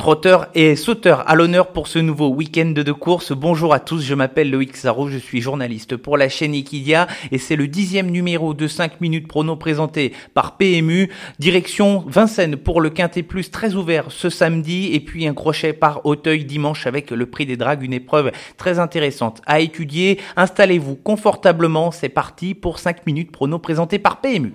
Trotteur et sauteur à l'honneur pour ce nouveau week-end de course. Bonjour à tous, je m'appelle Loïc Sarro, je suis journaliste pour la chaîne Equidia et c'est le dixième numéro de 5 minutes prono présenté par PMU. Direction Vincennes pour le Quintet Plus très ouvert ce samedi et puis un crochet par Auteuil dimanche avec le prix des dragues, une épreuve très intéressante à étudier. Installez-vous confortablement, c'est parti pour 5 minutes prono présenté par PMU.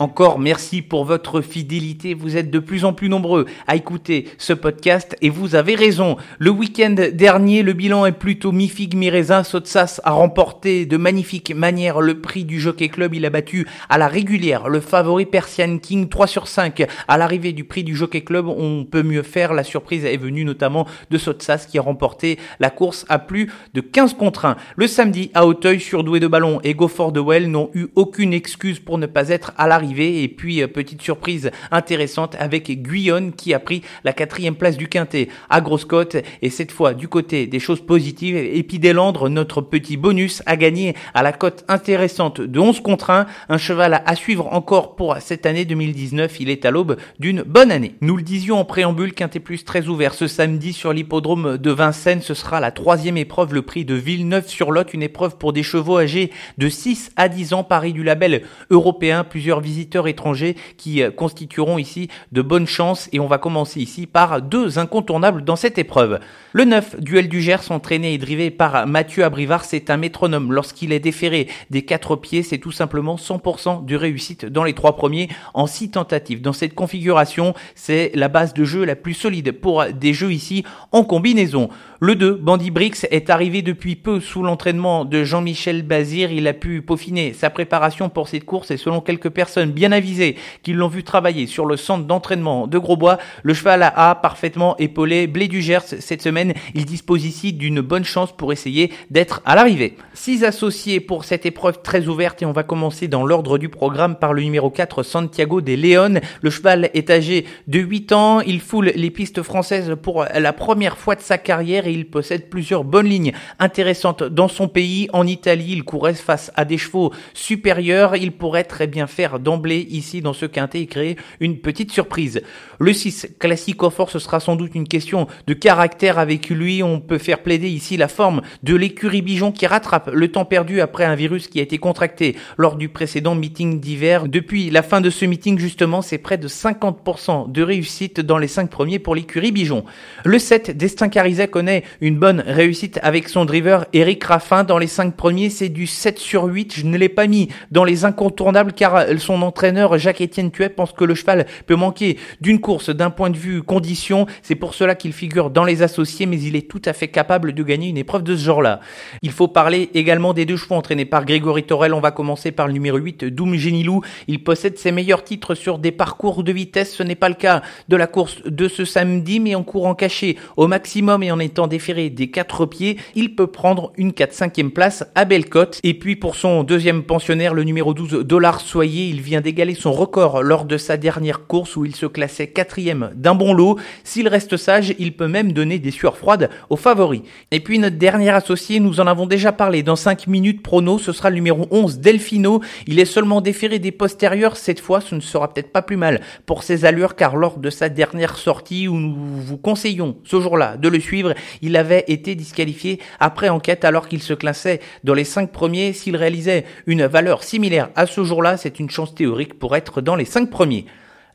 Encore merci pour votre fidélité. Vous êtes de plus en plus nombreux à écouter ce podcast et vous avez raison. Le week-end dernier, le bilan est plutôt mi-figue, mi-raisin. Sotsas a remporté de magnifique manière le prix du Jockey Club. Il a battu à la régulière le favori Persian King 3 sur 5. À l'arrivée du prix du Jockey Club, on peut mieux faire. La surprise est venue notamment de Sotsas qui a remporté la course à plus de 15 contre 1. Le samedi, à Auteuil, surdoué de ballon et Gofford de Well n'ont eu aucune excuse pour ne pas être à l'arrivée et puis, euh, petite surprise intéressante avec Guyonne qui a pris la quatrième place du quintet à Grosse-Côte. Et cette fois, du côté des choses positives, Épidélandre, notre petit bonus, a gagné à la cote intéressante de 11 contre 1. Un cheval à suivre encore pour cette année 2019. Il est à l'aube d'une bonne année. Nous le disions en préambule, quintet plus très ouvert ce samedi sur l'hippodrome de Vincennes. Ce sera la troisième épreuve, le prix de Villeneuve-sur-Lot, une épreuve pour des chevaux âgés de 6 à 10 ans, Paris du label européen. Plusieurs visites étrangers qui euh, constitueront ici de bonnes chances et on va commencer ici par deux incontournables dans cette épreuve. Le 9, duel du Gers, entraîné et drivé par Mathieu Abrivard, c'est un métronome. Lorsqu'il est déféré des quatre pieds, c'est tout simplement 100% de réussite dans les trois premiers en six tentatives. Dans cette configuration, c'est la base de jeu la plus solide pour des jeux ici en combinaison. Le 2, Bandy Brix, est arrivé depuis peu sous l'entraînement de Jean-Michel Bazir. Il a pu peaufiner sa préparation pour cette course et selon quelques personnes bien avisées qui l'ont vu travailler sur le centre d'entraînement de Grosbois, le cheval a parfaitement épaulé Blé du Gers cette semaine. Il dispose ici d'une bonne chance pour essayer d'être à l'arrivée. Six associés pour cette épreuve très ouverte et on va commencer dans l'ordre du programme par le numéro 4, Santiago de León. Le cheval est âgé de 8 ans. Il foule les pistes françaises pour la première fois de sa carrière il possède plusieurs bonnes lignes intéressantes dans son pays. En Italie, il courait face à des chevaux supérieurs. Il pourrait très bien faire d'emblée ici dans ce quintet et créer une petite surprise. Le 6, classique au fort, ce sera sans doute une question de caractère avec lui. On peut faire plaider ici la forme de l'écurie Bijon qui rattrape le temps perdu après un virus qui a été contracté lors du précédent meeting d'hiver. Depuis la fin de ce meeting, justement, c'est près de 50% de réussite dans les 5 premiers pour l'écurie Bijon. Le 7, Destin Carizet connaît une bonne réussite avec son driver Eric Raffin. Dans les 5 premiers, c'est du 7 sur 8. Je ne l'ai pas mis dans les incontournables car son entraîneur Jacques-Étienne Tuet pense que le cheval peut manquer d'une course d'un point de vue condition. C'est pour cela qu'il figure dans les associés, mais il est tout à fait capable de gagner une épreuve de ce genre-là. Il faut parler également des deux chevaux entraînés par Grégory Torel. On va commencer par le numéro 8, Doom Genilou. Il possède ses meilleurs titres sur des parcours de vitesse. Ce n'est pas le cas de la course de ce samedi, mais en courant caché au maximum et en étant déféré des quatre pieds, il peut prendre une 4-5e place à Bellecote. Et puis pour son deuxième pensionnaire, le numéro 12, Dollar Soyer, il vient d'égaler son record lors de sa dernière course où il se classait quatrième d'un bon lot. S'il reste sage, il peut même donner des sueurs froides aux favoris. Et puis notre dernier associé, nous en avons déjà parlé dans 5 minutes prono, ce sera le numéro 11, Delfino. Il est seulement déféré des postérieurs, cette fois ce ne sera peut-être pas plus mal pour ses allures car lors de sa dernière sortie où nous vous conseillons ce jour-là de le suivre, il avait été disqualifié après enquête alors qu'il se classait dans les 5 premiers. S'il réalisait une valeur similaire à ce jour-là, c'est une chance théorique pour être dans les 5 premiers.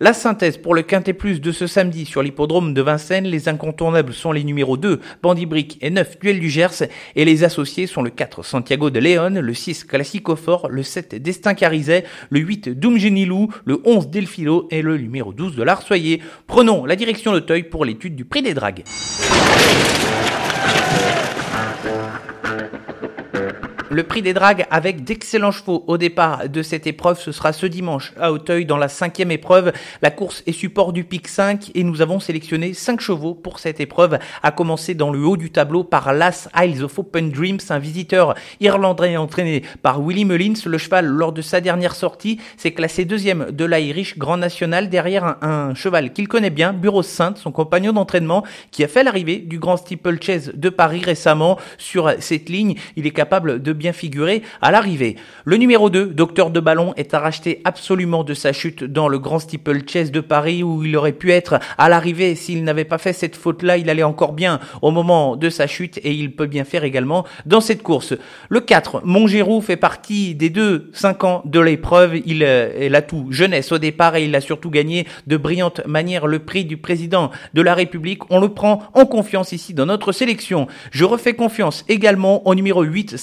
La synthèse pour le Quintet Plus de ce samedi sur l'hippodrome de Vincennes, les incontournables sont les numéros 2, Bandibrick et 9, Duel du Gers, et les associés sont le 4, Santiago de León, le 6, Classico Fort, le 7, Destin Carizet, le 8, Doom Genilou, le 11, Delfilo et le numéro 12 de l'Arsoyer. Prenons la direction d'Auteuil pour l'étude du prix des dragues. Thank you. Le prix des dragues avec d'excellents chevaux au départ de cette épreuve, ce sera ce dimanche à Auteuil dans la cinquième épreuve. La course est support du pic 5 et nous avons sélectionné 5 chevaux pour cette épreuve, à commencer dans le haut du tableau par Las Isles of Open Dreams, un visiteur irlandais entraîné par Willie Mullins. Le cheval, lors de sa dernière sortie, s'est classé deuxième de l'Irish Grand National derrière un, cheval qu'il connaît bien, Bureau Sainte, son compagnon d'entraînement, qui a fait l'arrivée du Grand Steeplechase de Paris récemment sur cette ligne. Il est capable de bien figurer à l'arrivée. Le numéro 2, Docteur de Ballon, est à racheter absolument de sa chute dans le Grand Steeplechase de Paris où il aurait pu être à l'arrivée s'il n'avait pas fait cette faute-là. Il allait encore bien au moment de sa chute et il peut bien faire également dans cette course. Le 4, Montgéroux fait partie des deux 5 ans de l'épreuve. Il euh, est là tout jeunesse au départ et il a surtout gagné de brillante manière le prix du président de la République. On le prend en confiance ici dans notre sélection. Je refais confiance également au numéro 8,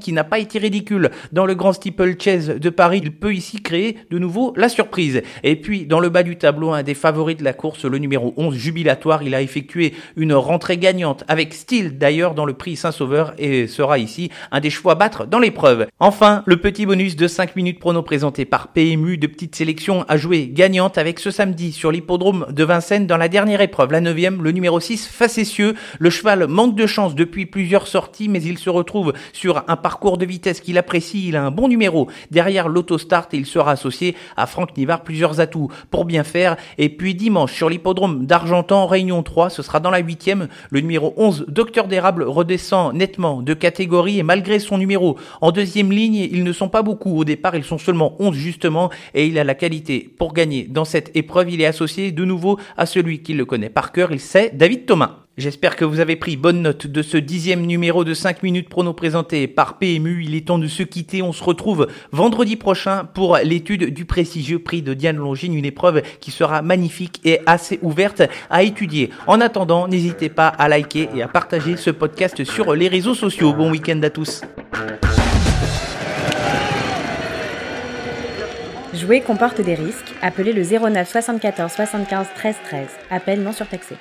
Qui n'a pas été ridicule dans le Grand Steeplechase de Paris. Il peut ici créer de nouveau la surprise. Et puis, dans le bas du tableau, un des favoris de la course, le numéro 11, Jubilatoire, il a effectué une rentrée gagnante avec style d'ailleurs dans le prix Saint-Sauveur et sera ici un des chevaux à battre dans l'épreuve. Enfin, le petit bonus de 5 minutes prono présenté par PMU de petite sélection à jouer gagnante avec ce samedi sur l'hippodrome de Vincennes dans la dernière épreuve, la 9 le numéro 6, Facétieux. Le cheval manque de chance depuis plusieurs sorties, mais il se retrouve sur un parcours de vitesse qu'il apprécie. Il a un bon numéro derrière l'autostart et il sera associé à Franck Nivard plusieurs atouts pour bien faire. Et puis dimanche sur l'hippodrome d'Argentan, Réunion 3, ce sera dans la huitième. Le numéro 11, Docteur d'érable, redescend nettement de catégorie et malgré son numéro en deuxième ligne, ils ne sont pas beaucoup. Au départ, ils sont seulement 11 justement et il a la qualité pour gagner dans cette épreuve. Il est associé de nouveau à celui qui le connaît par cœur, il sait David Thomas. J'espère que vous avez pris bonne note de ce dixième numéro de 5 minutes prono présenté par PMU. Il est temps de se quitter. On se retrouve vendredi prochain pour l'étude du prestigieux prix de Diane Longine, une épreuve qui sera magnifique et assez ouverte à étudier. En attendant, n'hésitez pas à liker et à partager ce podcast sur les réseaux sociaux. Bon week-end à tous. Jouer comporte des risques. Appelez le 09 74 75 13 13. Appel non surtaxé.